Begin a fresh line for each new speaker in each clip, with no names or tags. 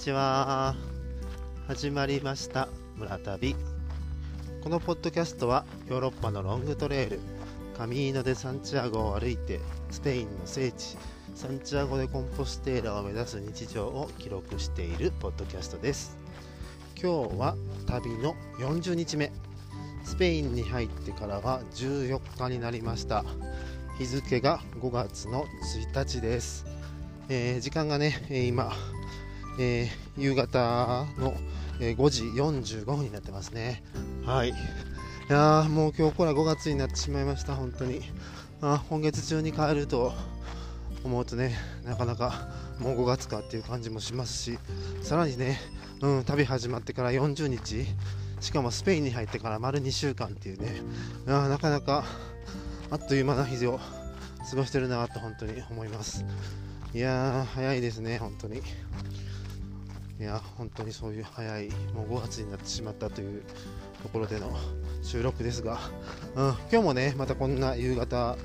ちは。始まりました。村旅。このポッドキャストはヨーロッパのロングトレイル。カミーノ・デ・サンチアゴを歩いてスペインの聖地サンチアゴ・デ・コンポステーラを目指す日常を記録しているポッドキャストです。今日は旅の40日目。スペインに入ってからは14日になりました。日付が5月の1日です、えー、時間がね今えー、夕方の、え、5時45分になってますね。はい。いやもう今日から5月になってしまいました、本当に。あ今月中に帰ると思うとね、なかなかもう5月かっていう感じもしますし、さらにね、うん、旅始まってから40日、しかもスペインに入ってから丸2週間っていうね、あなかなかあっという間な日を過ごしてるなと本当に思います。いやー、早いですね、本当に。いや本当にそういう早いもう5月になってしまったというところでの収録ですが、うん、今日もねまたこんな夕方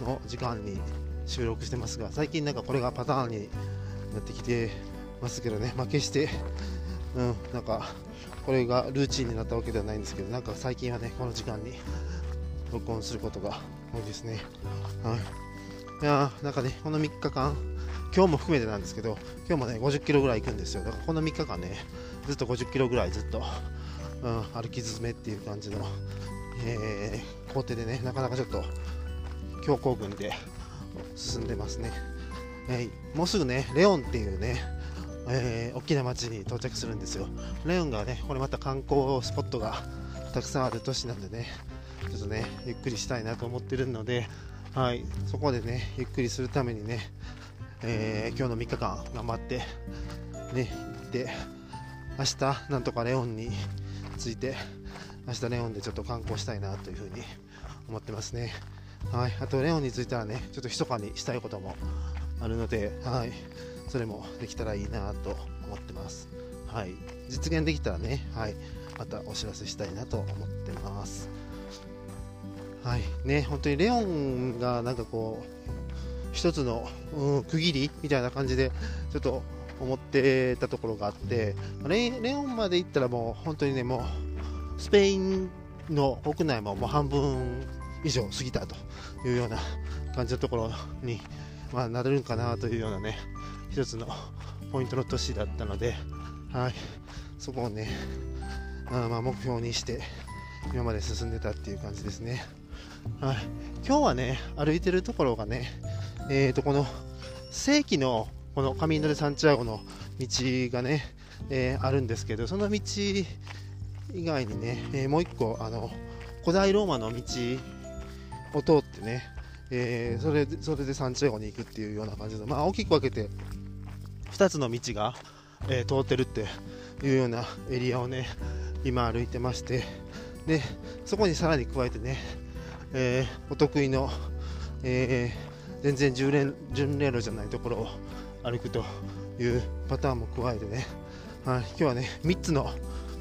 の時間に収録してますが最近なんかこれがパターンになってきてますけどね、まあ、決して、うん、なんかこれがルーチンになったわけではないんですけどなんか最近はねこの時間に録音することが多いですね。はい、いやなんかねこの3日間今日も含めてなんですけど、今日もね、50キロぐらい行くんですよ。だからこの3日間ね、ずっと50キロぐらいずっと、うん、歩き進めっていう感じの、えー、工程でね、なかなかちょっと強行軍で進んでますね。えー、もうすぐね、レオンっていうね、えー、大きな町に到着するんですよ。レオンがね、これまた観光スポットがたくさんある都市なんでね、ちょっとね、ゆっくりしたいなと思ってるので、はい、そこでね、ゆっくりするためにね、えー、今日の3日間頑張ってね行って明日なんとかレオンに着いて明日レオンでちょっと観光したいなというふうに思ってますね。はいあとレオンに着いたらねちょっと密かにしたいこともあるのではいそれもできたらいいなと思ってます。はい実現できたらねはいまたお知らせしたいなと思ってます。はいね本当にレオンがなんかこう一つの、うん、区切りみたいな感じでちょっと思ってたところがあってレレオンまで行ったらもう本当にねもうスペインの国内ももう半分以上過ぎたというような感じのところに、まあ、なれるかなというようなね一つのポイントの都市だったので、はい、そこをねあまあ目標にして今まで進んでたっていう感じですね。はい、今日はね歩いてるところがねえー、とこの正規のこのカミーノ・デ・サンチアゴの道がね、えー、あるんですけどその道以外にね、えー、もう一個あの古代ローマの道を通ってね、えー、それそれでサンチアゴに行くっていうような感じの、まあ、大きく分けて2つの道が、え、通ってるっていうようなエリアをね今歩いてましてでそこにさらに加えてね、え、お得意の、えー、全然巡礼巡礼路じゃないところを歩くというパターンも加えてね、はい、今日はね3つの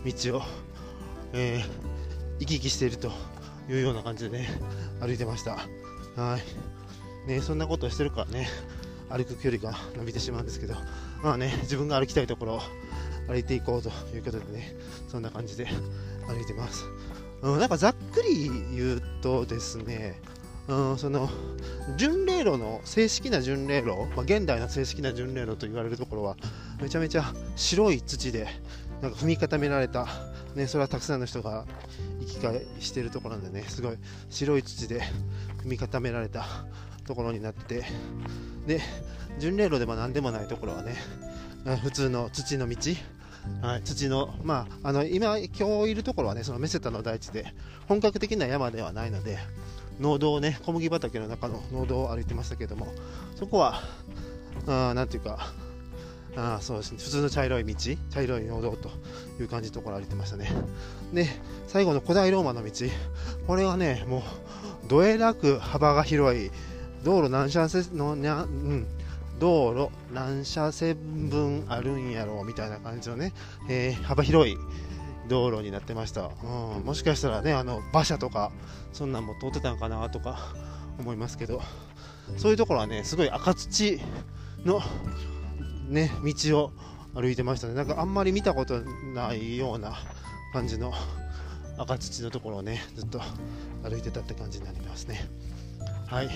道を、えー、行き来しているというような感じでね。歩いてました。はい。ね、そんなことをしてるからね。歩く距離が伸びてしまうんです。けど、まあね、自分が歩きたいところを歩いていこうということでね、そんな感じで。歩いてます。うん、なんかざっくり言うとですね、うん、その巡礼路の正式な巡礼路、まあ、現代の正式な巡礼路と言われるところはめちゃめちゃ白い土でなんか踏み固められた、ね、それはたくさんの人が行き交いしているところなんでねすごい白い土で踏み固められたところになっててで巡礼路でも何でもないところはね普通の土の道はい、土の、まあ、あの今、今日いるところはね、そのメセタの大地で、本格的な山ではないので、農道をね小麦畑の中の農道を歩いてましたけどもそこはあなんていうかあそうですね。普通の茶色い道茶色い農道という感じのところ歩いてましたね。で最後の古代ローマの道。これはねもうどえらく幅が広い道路何車線のにゃ、うん、道路何車線分あるんやろうみたいな感じのね、えー、幅広い道路になってました、うん、もしかしたらねあの馬車とかそんなんも通ってたんかなとか 思いますけど。そういうところはねすごい赤土のね道を歩いてましたね。なんかあんまり見たことないような感じの赤土のところをねずっと歩いてたって感じになりますね。はい。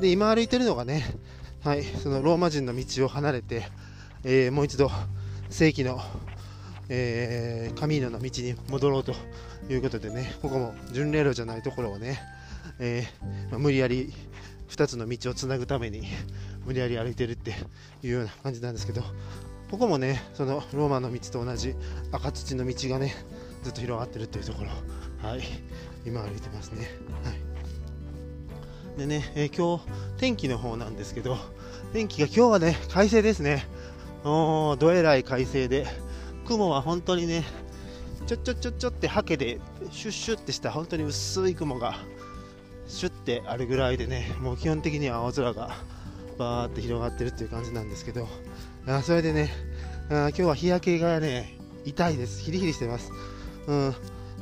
で今歩いてるのがねはいそのローマ人の道を離れて、えー、もう一度正規の、えー、カミーノの道に戻ろうということでねここも巡礼路じゃないところをね、えー、まあ、無理やり2つの道をつなぐために無理やり歩いてるっていうような感じなんですけどここもねそのローマの道と同じ赤土の道がねずっと広がってるっていうところはい今歩いてますね。はい。でね、えー、今日天気の方なんですけど天気が今日はね快晴ですね。おどえらい快晴で雲は本当にねちょちょちょちょってハケでシュッシュってした本当に薄い雲がシュッてあるぐらいでねもう基本的には青空がバーって広がってるっていう感じなんですけどあそれでねあ今日は日焼けがね痛いです。ヒリヒリしてます。うん。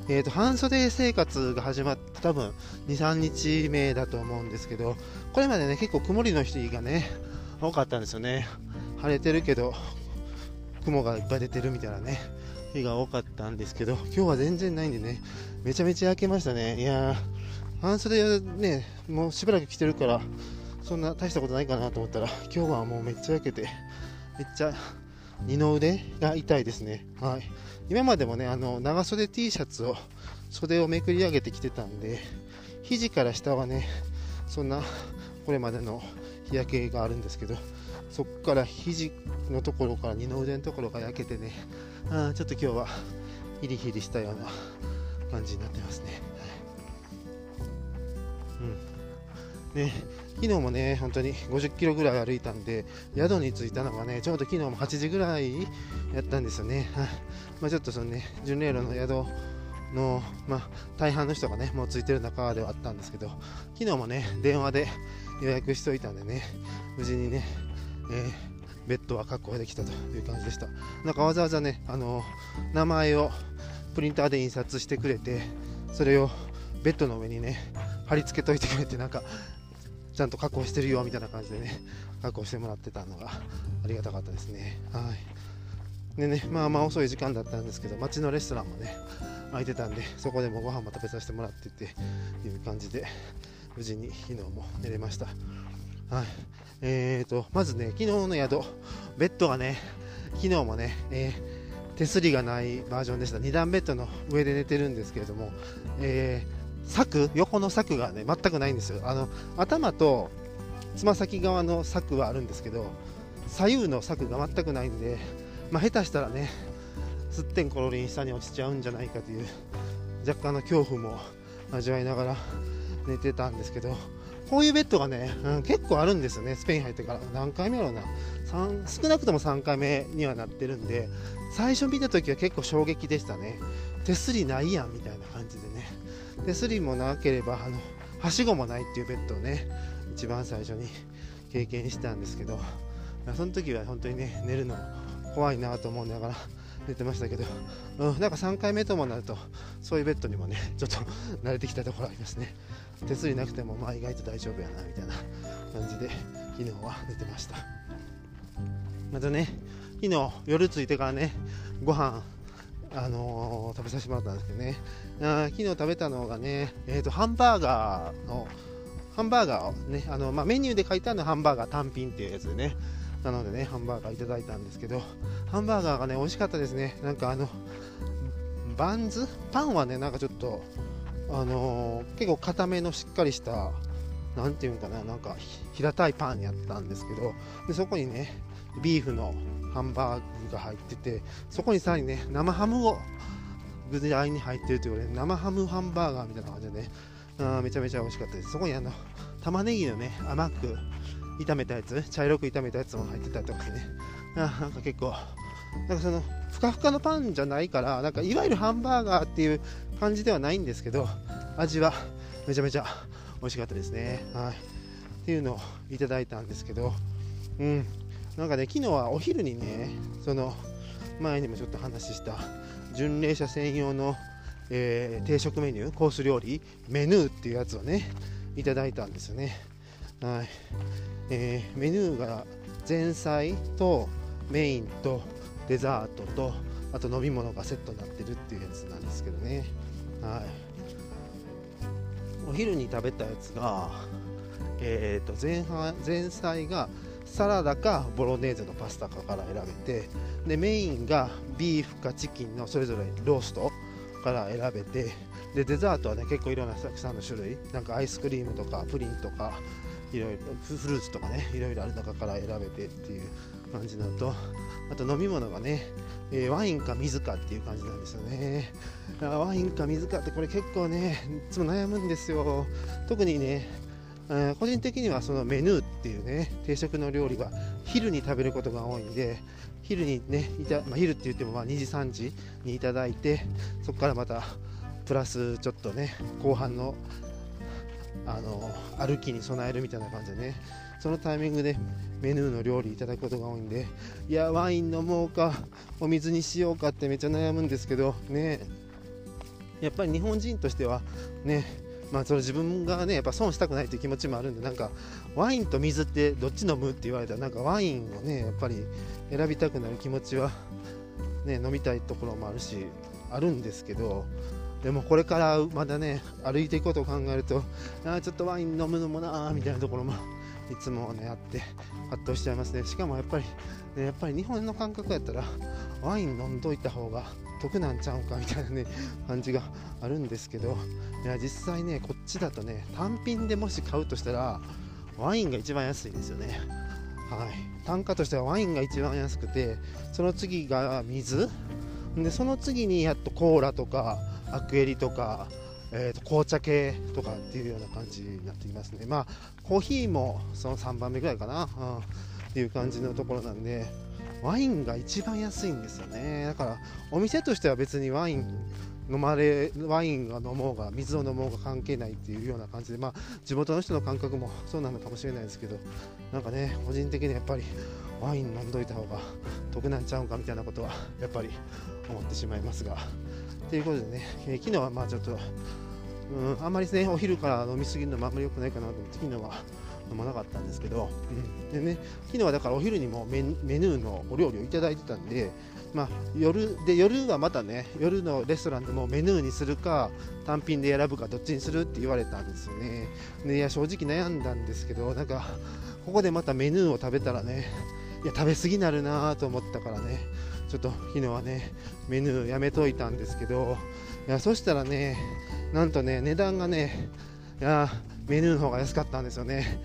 えーと、半袖生活が始まって多分23日目だと思うんですけどこれまでね結構曇りの日がね多かったんですよね。晴れてるけど雲がいっぱい出てるみたいなね日が多かったんですけど今日は全然ないんでねめちゃめちゃ焼けましたね。いや半袖ねもうしばらく着てるからそんな大したことないかなと思ったら今日はもうめっちゃ焼けてめっちゃ二の腕が痛いですね。はい。今までもねあの長袖 T シャツを袖をめくり上げてきてたんで肘から下はねそんなこれまでの日焼けがあるんですけどそこから肘のところから二の腕のところが焼けてねあちょっと今日はヒリヒリしたような感じになってますね、はい、うん。ね昨日もね本当に50キロぐらい歩いたんで宿に着いたのがねちょうど昨日も8時ぐらいやったんですよね、はい。まあ、ちょっとそのね巡礼路の宿の、まあ、大半の人がねもう着いてる中ではあったんですけど昨日もね電話で予約しておいたんでね無事にね、えー、ベッドは確保できたという感じでした。なんかわざわざねあの名前をプリンターで印刷してくれてそれをベッドの上にね貼り付けといてくれてなんかちゃんと確保してるよみたいな感じでね確保してもらってたのがありがたかったですね。はい。でねまあまあ遅い時間だったんですけど街のレストランもね空いてたんでそこでもご飯も食べさせてもらってっていう感じで無事に昨日も寝れました。はい。えーとまずね昨日の宿ベッドがね昨日もね、えー、手すりがないバージョンでした。2段ベッドの上で寝てるんですけれども、えー柵横の柵がね全くないんですよ。あの頭とつま先側の柵はあるんですけど左右の柵が全くないんで、まあ、下手したらねすってんころりん下に落ちちゃうんじゃないかという若干の恐怖も味わいながら寝てたんですけどこういうベッドがね、うん、結構あるんですよね。スペイン入ってから。何回目やろうな。少なくとも3回目にはなってるんで最初見た時は結構衝撃でしたね。手すりないやんみたいな感じでね。手すりもなければあのはしごもないっていうベッドをね一番最初に経験したんですけどその時は本当にね寝るの怖いなと思いながら 寝てましたけど、うん、なんか3回目ともなるとそういうベッドにもねちょっと慣れてきたところありますね。手すりなくてもまあ意外と大丈夫やなみたいな 感じで昨日は寝てました。またね昨日夜着いてからねご飯あのー、食べさせてもらったんですけどね。あ昨日食べたのがね、えーと、ハンバーガーのハンバーガーをねあの、まあ、メニューで書いてあるのはハンバーガー単品っていうやつでね。なのでねハンバーガーいただいたんですけどハンバーガーがね美味しかったですね。なんかあのバンズ？パンはねなんかちょっとあのー、結構固めのしっかりした何ていうんかななんか平たいパンやったんですけどでそこにねビーフのハンバーグが入っててそこにさらにね生ハムを具材に入ってるということで生ハムハンバーガーみたいな感じでねあめちゃめちゃ美味しかったです。そこにあの玉ねぎのね甘く炒めたやつ茶色く炒めたやつも入ってたりとかね。あなんか結構なんかそのふかふかのパンじゃないからなんかいわゆるハンバーガーっていう感じではないんですけど味はめちゃめちゃ美味しかったですね。はい。っていうのをいただいたんですけどうん。なんかね昨日はお昼にねその前にもちょっと話した巡礼者専用の、えー、定食メニューコース料理メヌーっていうやつをねいただいたんですよね。はい、えー、メニューが前菜とメインとデザートとあと飲み物がセットになってるっていうやつなんですけどね。はい。お昼に食べたやつがえー、と前半前菜がサラダかボロネーゼのパスタかから選べてでメインがビーフかチキンのそれぞれローストから選べてでデザートはね結構いろんなたくさんの種類。なんかアイスクリームとかプリンとかいろいろフルーツとかねいろいろある中から選べてっていう感じなのと。あと飲み物がね、えー、ワインか水かっていう感じなんですよね。ワインか水かってこれ結構ねいつも悩むんですよ。特にねえー、個人的にはそのメヌーっていうね定食の料理が昼に食べることが多いんで昼にねいた、まあ、昼って言ってもまあ2時3時にいただいてそこからまたプラスちょっとね後半のあの歩きに備えるみたいな感じでねそのタイミングでメヌーの料理いただくことが多いんでいやワイン飲もうかお水にしようかってめっちゃ悩むんですけどね。やっぱり日本人としてはね。まあ、それ自分がねやっぱ損したくないという気持ちもあるんでなんかワインと水ってどっち飲むって言われたらなんかワインをねやっぱり選びたくなる気持ちは、ね、飲みたいところもあるしあるんですけどでもこれからまだね歩いていくことを考えるとあちょっとワイン飲むのもなーみたいなところもいつもねあって葛藤しちゃいますね。しかもやっぱり、ね、やっぱり日本の感覚やったらワイン飲んどいた方が得なんちゃうかみたいなね感じがあるんですけどいや実際ねこっちだとね単品でもし買うとしたらワインが一番安いですよね。はい。単価としてはワインが一番安くてその次が水。でその次にやっとコーラとかアクエリとかえーと、紅茶系とかっていうような感じになっていますね。まあコーヒーもその3番目ぐらいかな、うん、っていう感じのところなんでワインが一番安いんですよね。だからお店としては別にワイン飲まれワインが飲もうが水を飲もうが関係ないっていうような感じで、まあ、地元の人の感覚もそうなのかもしれないですけどなんかね個人的にやっぱりワイン飲んどいた方が得なんちゃうんかみたいなことはやっぱり思ってしまいますがということでね、えー、昨日はまあちょっと、うん、あんまりねお昼から飲みすぎるのもあんまり良くないかなと思って昨日は飲まなかったんですけど、うん、でね昨日はだからお昼にもメニューのお料理をいただいてたんでまあ、夜で夜はまたね夜のレストランでもメニューにするか単品で選ぶかどっちにするって言われたんですよね。でいや正直悩んだんですけどなんかここでまたメニューを食べたらねいや食べ過ぎなるなと思ったからねちょっと昨日はねメニューやめといたんですけどいやそしたらねなんとね値段がねいやメニューの方が安かったんですよね。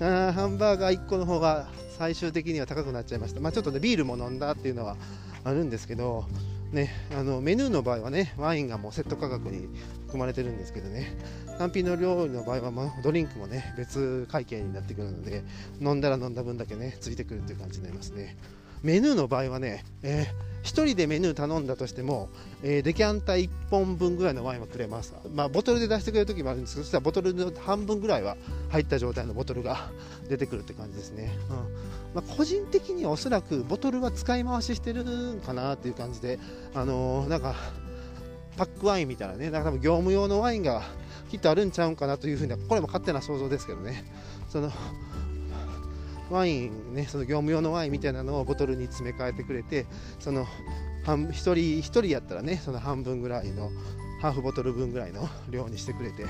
あハンバーガー1個の方が最終的には高くなっちゃいました、まあ、ちょっとねビールも飲んだっていうのはあるんですけど、ね、あのメニューの場合はねワインがもうセット価格に含まれてるんですけどね。単品の料理の場合は、まドリンクもね別会計になってくるので飲んだら飲んだ分だけねついてくるっていう感じになりますね。メニューの場合はね、えー、1人でメニュー頼んだとしても、えー、デキャンタ1本分ぐらいのワインはくれます、まあ、ボトルで出してくれる時もあるんですけどそしたらボトルの半分ぐらいは入った状態のボトルが 出てくるって感じですね、うん。まあ、個人的にはおそらくボトルは使い回ししてるんかなっていう感じで、あのー、なんかパックワインみたいなね、なんか多分業務用のワインがきっとあるんちゃうんかなというふうには、これも勝手な想像ですけどね、そのワインね、その業務用のワインみたいなのをボトルに詰め替えてくれて、その半1人1人やったらね、その半分ぐらいの、ハーフボトル分ぐらいの量にしてくれて、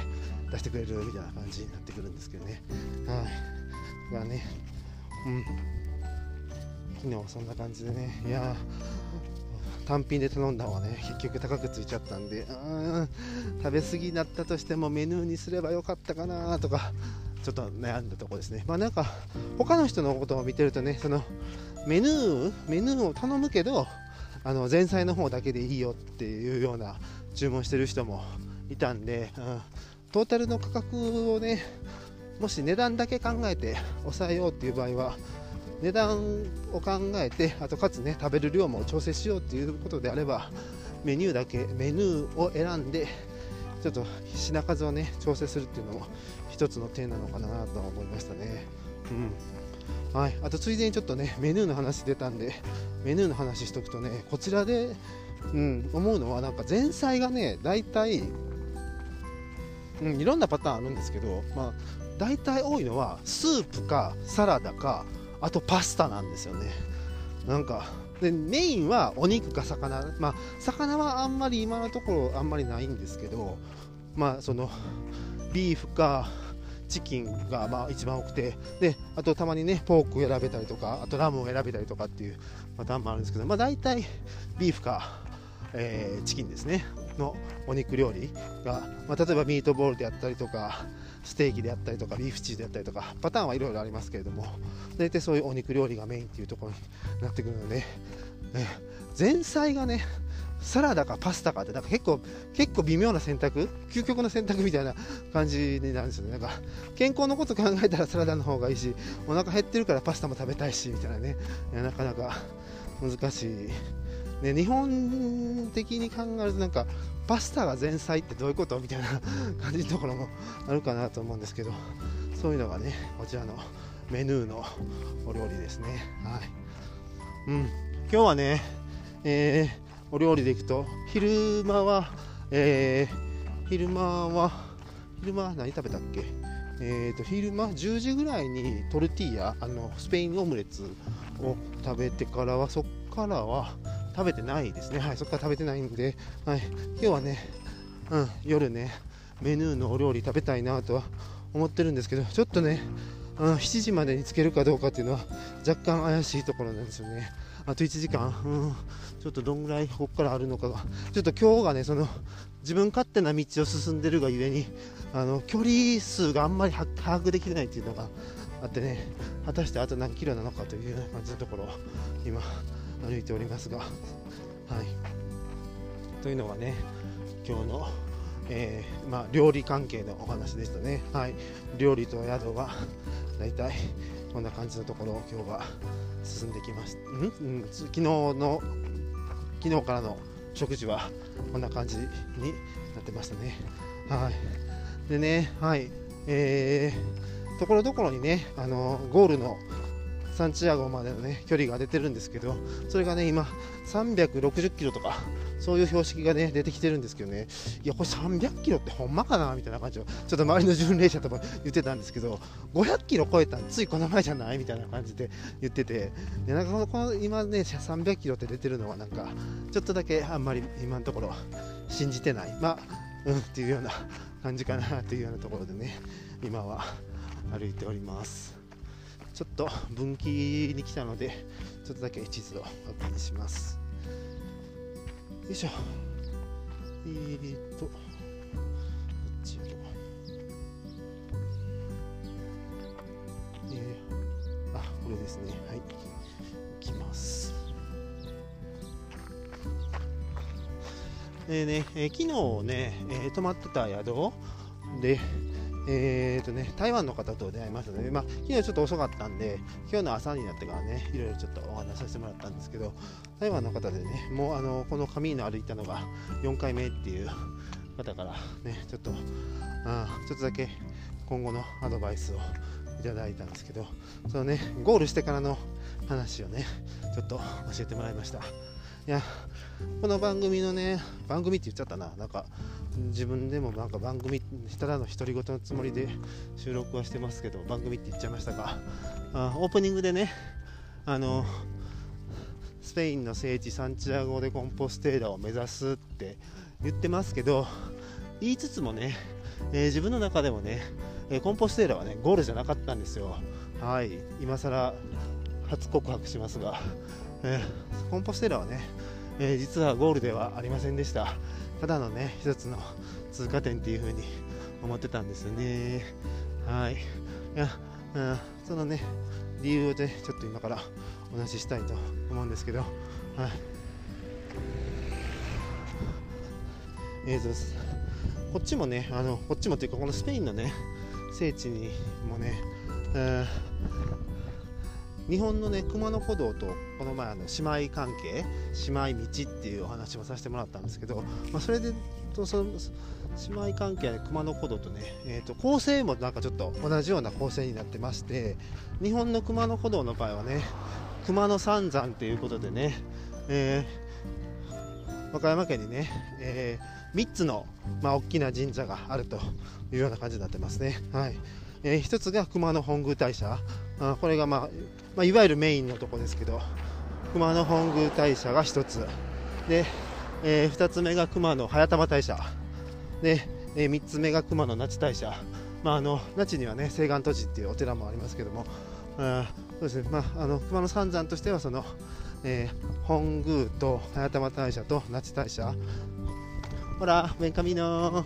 出してくれるみたいな感じになってくるんですけどね。はい。がね、うん。昨日はそんな感じでね、いや単品で頼んだ方がね、結局高くついちゃったんで、うん、食べ過ぎになったとしてもメニューにすればよかったかなとか、ちょっと悩んだとこですね。まあなんか、他の人のことを見てるとね、そのメニュー、メニューを頼むけど、あの前菜の方だけでいいよっていうような注文してる人もいたんで、うん、トータルの価格をね、もし値段だけ考えて抑えようっていう場合は、値段を考えて、あとかつね、食べる量も調整しようっていうことであれば、メニューだけ、メニューを選んで、ちょっと品数をね、調整するっていうのも一つの手なのかなとは思いましたね。うん。はい。あとついでにちょっとね、メニューの話出たんで、メニューの話しとくとね、こちらで、うん、思うのは、なんか前菜がね、大体、うん、いろんなパターンあるんですけど、まあ、大体多いのはスープかサラダかあとパスタなんですよねなんかでメインはお肉か魚。まあ魚はあんまり今のところあんまりないんですけどまあそのビーフかチキンがまあ一番多くてであとたまにねポークを選べたりとかあとラムを選べたりとかっていうパターンもあるんですけどまあ大体ビーフか、えー、チキンですね。のお肉料理が、まあ、例えばミートボールであったりとかステーキであったりとかビーフチーズであったりとかパターンはいろいろありますけれども大体そういうお肉料理がメインっていうところになってくるので、ね、前菜がねサラダかパスタかってなんか結構結構微妙な選択究極の選択みたいな感じになるんですよね。なんか健康のこと考えたらサラダの方がいいしお腹減ってるからパスタも食べたいしみたいなね。なかなか難しい、ね、日本的に考えるとなんかパスタが前菜ってどういうこと？みたいな感じのところもあるかなと思うんですけどそういうのがねこちらのメヌーのお料理ですね。はい。うん。今日はねえーお料理でいくと昼間は、えー、昼間は昼間何食べたっけ？えーと、昼間10時ぐらいにトルティーヤあのスペインオムレツを食べてからはそこからは食べてないですね。はいそこから食べてないんで、はい、今日はね、うん、夜ねメヌーのお料理食べたいなとは思ってるんですけどちょっとね、うん、7時までにつけるかどうかっていうのは若干怪しいところなんですよね。あと1時間、うん、ちょっとどんぐらいここからあるのかが、ちょっと今日がね、その自分勝手な道を進んでるがゆえに、あの距離数があんまり把握できないっていうのがあってね、果たしてあと何キロなのかという感じのところを今、歩いておりますが、はい。というのがね、今日の、えー、まあ、料理関係のお話でしたね。はい。料理と宿は、大体こんな感じのところを今日は進んできました。ん、うん、昨日の昨日からの食事はこんな感じになってましたね。はい。でね、はい。えー、ところどころにね、あのゴールのサンチアゴまでのね、距離が出てるんですけど、それがね、今、360キロとか、そういう標識がね、出てきてるんですけどね、いや、これ300キロってほんまかなみたいな感じを、ちょっと周りの巡礼者とか言ってたんですけど、500キロ超えたついこの前じゃないみたいな感じで 言ってて、でなんかこの今ね、300キロって出てるのは、なんか、ちょっとだけあんまり今のところ信じてない、まあ、うんっていうような感じかなというようなところでね、今は歩いております。ちょっと分岐に来たのでちょっとだけ地図を確認します。よいしょ。えーとこっちやろえー、あこれですね。はい。行きます。えーね、えー、昨日ね、えー、泊まってた宿で、えーとね、台湾の方と出会いましたので、まあ、昨日ちょっと遅かったんで、今日の朝になってからね、いろいろちょっとお話しさせてもらったんですけど、台湾の方でね、もうあのこのカミーノ歩いたのが4回目っていう方からね、ちょっと、あちょっとだけ今後のアドバイスをいただいたんですけど、そのね、ゴールしてからの話をね、ちょっと教えてもらいました。いや、この番組のね、番組って言っちゃったな、なんか、自分でもなんか番組ただの独り言のつもりで収録はしてますけど番組って言っちゃいましたがあオープニングでねあのスペインの聖地サンチアゴ・でコンポステーラを目指すって言ってますけど言いつつもね、えー、自分の中でもね、えコンポステーラはねゴールじゃなかったんですよ。はい今更初告白しますが、えー、コンポステーラはね、えー、実はゴールではありませんでした。ただのね一つの通過点っていう風に思ってたんですよね。はい。いや、うん、そのね理由でちょっと今からお話ししたいと思うんですけど。はい。映像です。こっちもねあのこっちもというかこのスペインのね聖地にもね、日本のね熊野古道とこの前あの姉妹関係姉妹道っていうお話もさせてもらったんですけど、まあ、それでとその姉妹関係で熊野古道とね、えー、と構成もなんかちょっと同じような構成になってまして日本の熊野古道の場合はね熊野三山ということでね、えー、和歌山県にね、えー、3つの、まあ、大きな神社があるというような感じになってますね。はいえー、1つが熊野本宮大社。あこれが、まあ、まあ、いわゆるメインのとこですけど熊野本宮大社が1つ。で、えー、2つ目が熊野早玉大社。で、えー、3つ目が熊野那智大社、まあ、あの那智にはね清岩戸寺っていうお寺もありますけども。あそうですね、まあ、あの熊野三山としてはその、えー、本宮と早玉大社と那智大社。ほら、ベンカミノ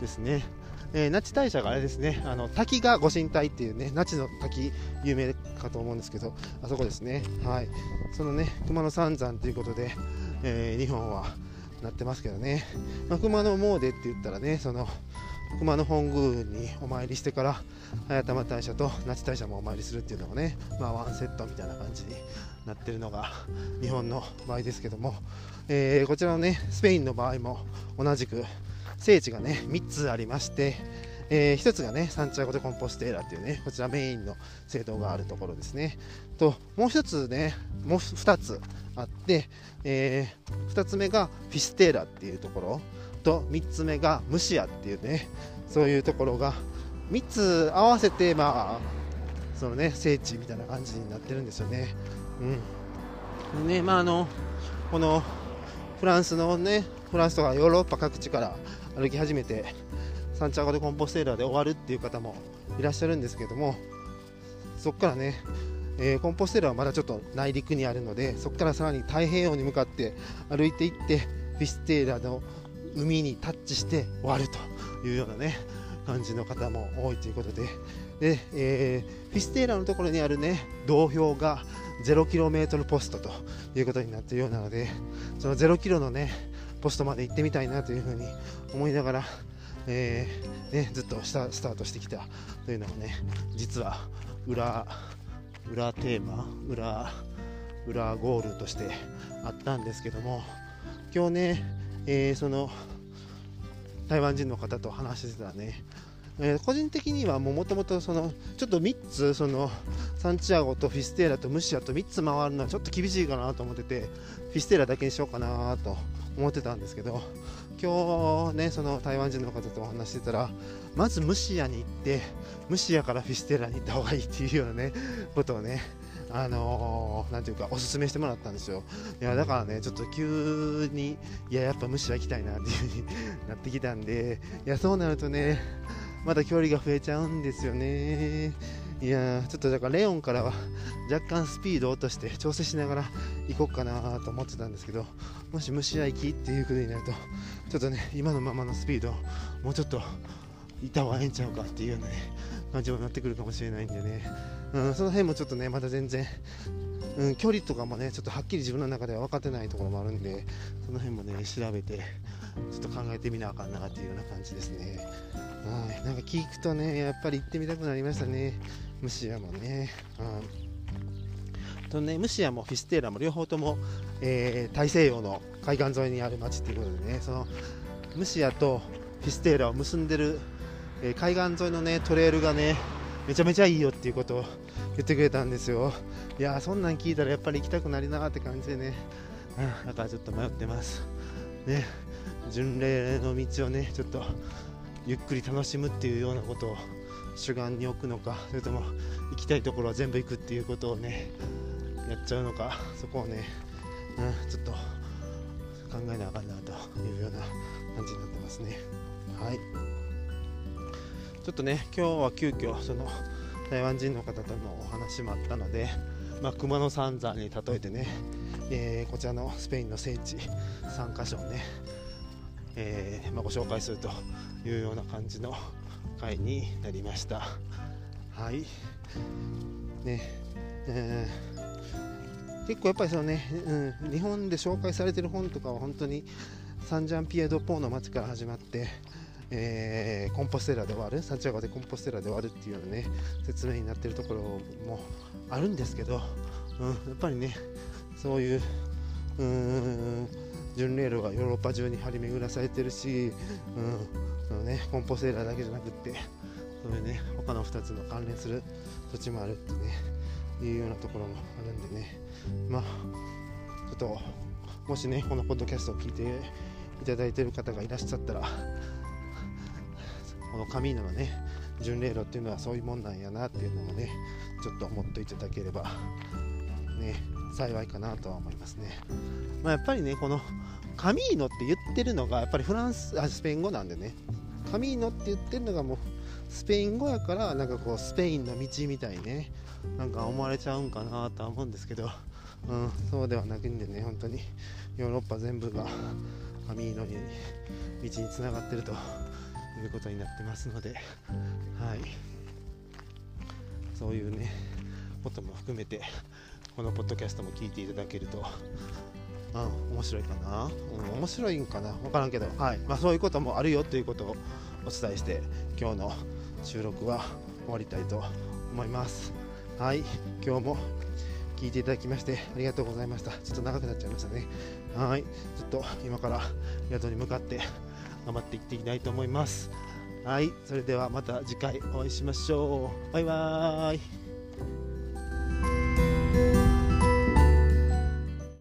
ですね。えー、那智大社があれですね、あの滝が御神体っていうね、那智の滝、有名かと思うんですけど、あそこですね、はい、そのね、熊野三山ということで、えー、日本はなってますけどね、まあ、熊野詣って言ったらね、その熊野本宮にお参りしてから、早玉大社と那智大社もお参りするっていうのがね、まあ、ワンセットみたいな感じになってるのが日本の場合ですけども、えー、こちらのね、スペインの場合も同じく、聖地がね3つありまして、えー、1つがねサンチアゴ・でコンポステーラっていうねこちらメインの政党があるところですね。ともう1つねもう2つあって、えー、2つ目がフィステーラっていうところ。と3つ目がムシアっていうねそういうところが3つ合わせてまあそのね聖地みたいな感じになってるんですよね。うん。ねまああのこのフランスのねフランスとかヨーロッパ各地から歩き始めてサンチャゴでコンポステーラーで終わるっていう方もいらっしゃるんですけどもそこからね、えー、コンポステーラはまだちょっと内陸にあるのでそこからさらに太平洋に向かって歩いていってフィステーラの海にタッチして終わるというようなね感じの方も多いということで。で、えー、フィステーラのところにあるね道標が 0km ポストということになっているようなのでその 0km のねポストまで行ってみたいなというふうに思いながら、えー、ね、ずっとスタートしてきたというのがね実は裏裏テーマ裏裏ゴールとしてあったんですけども今日ね、えー、その台湾人の方と話してたね。えー、個人的にはもともとちょっと3つそのサンチアゴとフィステーラとムシアと3つ回るのはちょっと厳しいかなと思っててフィステーラだけにしようかなと思ってたんですけど今日ねその台湾人の方とお話してたらまずムシアに行ってムシアからフィステーラに行った方がいいっていうようなねことをねあのー、ていうか、おすすめしてもらったんですよ。いや、だからね、ちょっと急に、いや、やっぱムシア行きたいなっていう風になってきたんで、いや、そうなるとね、まだ距離が増えちゃうんですよね。いやちょっとだからレオンからは 若干スピード落として調整しながら行こうかなと思ってたんですけどもし虫合行きっていうことになるとちょっとね今のままのスピードもうちょっといた方がええんちゃうかっていうような、ね、感じになってくるかもしれないんでね、うん、その辺もちょっとねまだ全然、うん、距離とかもねちょっとはっきり自分の中では分かってないところもあるんでその辺もね調べてちょっと考えてみなあかんなっていうような感じですね。はいなんか聞くとねやっぱり行ってみたくなりましたね。ムシアもね、うん、とねムシアもフィステーラも両方とも、えー、大西洋の海岸沿いにある町っていうことでねそのムシアとフィステーラを結んでる、えー、海岸沿いのねトレイルがねめちゃめちゃいいよっていうことを言ってくれたんですよ。いやそんなん聞いたらやっぱり行きたくなりなって感じでね、うん、だからちょっと迷ってます。ね巡礼の道をねちょっとゆっくり楽しむっていうようなことを主眼に置くのかそれとも行きたいところは全部行くっていうことをねやっちゃうのかそこをね、うん、ちょっと考えなあかんなというような感じになってますね。はい。ちょっとね今日は急遽その台湾人の方とのお話もあったので、まあ、熊野三山に例えてね、えー、こちらのスペインの聖地3カ所をね、えー、まあ、ご紹介するというような感じの回になりました。はい。ね。えー、結構やっぱりそのね、うん、日本で紹介されてる本とかは本当にサンジャンピエド・ポーの街から始まって、えー、コンポステラで終わるサンチアゴでコンポステラで終わるっていうようなね説明になってるところもあるんですけど、うん、やっぱりねそういううん。巡礼路がヨーロッパ中に張り巡らされてるし、うん。のね、コンポセーラーだけじゃなくってそれね他の2つの関連する土地もあるってねいうようなところもあるんでね。まあちょっともしねこのポッドキャストを聞いていただいてる方がいらっしゃったらこのカミーノのね巡礼路っていうのはそういうもんなんやなっていうのをねちょっと思っていただければね幸いかなとは思いますね、まあ、やっぱりねこのカミーノって言ってるのがやっぱりフランスあスペイン語なんでね。カミーノって言ってるのがもうスペイン語やからなんかこうスペインの道みたいね。なんか思われちゃうんかなとは思うんですけど、うん、そうではなくんでね本当に。ヨーロッパ全部がカミーノに道につながってるということになってますので、はい、そういうねことも含めてこのポッドキャストも聞いていただけるとうん、面白いかな、うん、面白いんかな。分からんけど、はい。まあ、そういうこともあるよということをお伝えして今日の収録は終わりたいと思います。はい。今日も聞いていただきましてありがとうございました。ちょっと長くなっちゃいましたね。はい。ちょっと今から宿に向かって頑張っていっていきたいと思います。はい。それではまた次回お会いしましょう。バイバーイ